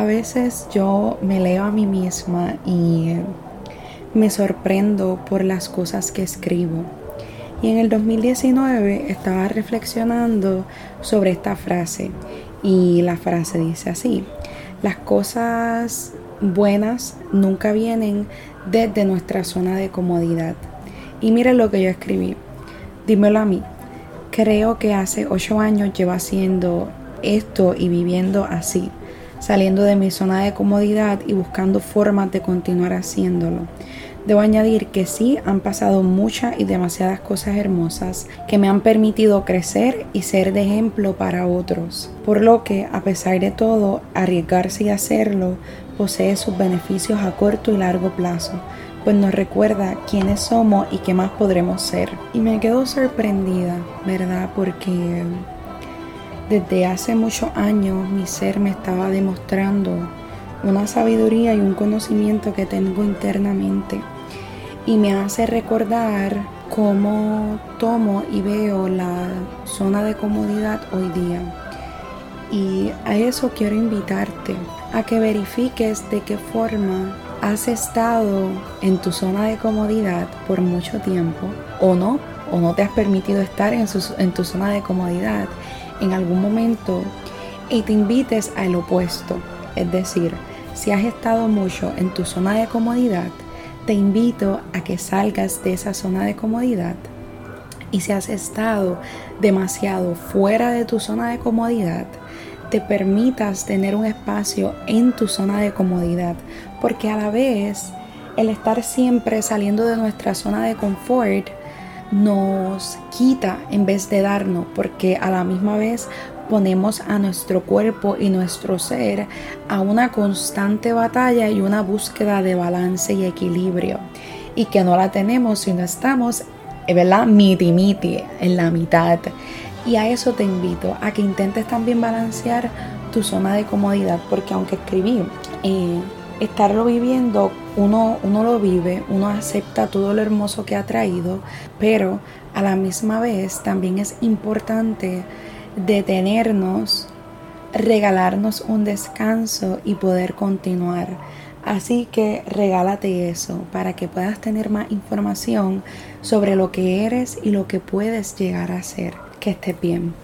A veces yo me leo a mí misma y me sorprendo por las cosas que escribo. Y en el 2019 estaba reflexionando sobre esta frase y la frase dice así, las cosas buenas nunca vienen desde nuestra zona de comodidad. Y miren lo que yo escribí, dímelo a mí, creo que hace ocho años llevo haciendo esto y viviendo así, saliendo de mi zona de comodidad y buscando formas de continuar haciéndolo. Debo añadir que sí han pasado muchas y demasiadas cosas hermosas que me han permitido crecer y ser de ejemplo para otros, por lo que a pesar de todo, arriesgarse y hacerlo posee sus beneficios a corto y largo plazo, pues nos recuerda quiénes somos y qué más podremos ser. Y me quedo sorprendida, ¿verdad? Porque desde hace muchos años mi ser me estaba demostrando una sabiduría y un conocimiento que tengo internamente y me hace recordar cómo tomo y veo la zona de comodidad hoy día. Y a eso quiero invitarte, a que verifiques de qué forma has estado en tu zona de comodidad por mucho tiempo o no, o no te has permitido estar en, en tu zona de comodidad en algún momento y te invites al opuesto, es decir, si has estado mucho en tu zona de comodidad, te invito a que salgas de esa zona de comodidad. Y si has estado demasiado fuera de tu zona de comodidad, te permitas tener un espacio en tu zona de comodidad, porque a la vez el estar siempre saliendo de nuestra zona de confort nos quita en vez de darnos, porque a la misma vez ponemos a nuestro cuerpo y nuestro ser a una constante batalla y una búsqueda de balance y equilibrio y que no la tenemos si no estamos, eh, ¿verdad? Miti miti en la mitad. Y a eso te invito, a que intentes también balancear tu zona de comodidad, porque aunque escribí, eh, estarlo viviendo, uno, uno lo vive, uno acepta todo lo hermoso que ha traído, pero a la misma vez también es importante detenernos, regalarnos un descanso y poder continuar. Así que regálate eso para que puedas tener más información sobre lo que eres y lo que puedes llegar a ser. Que estés bien.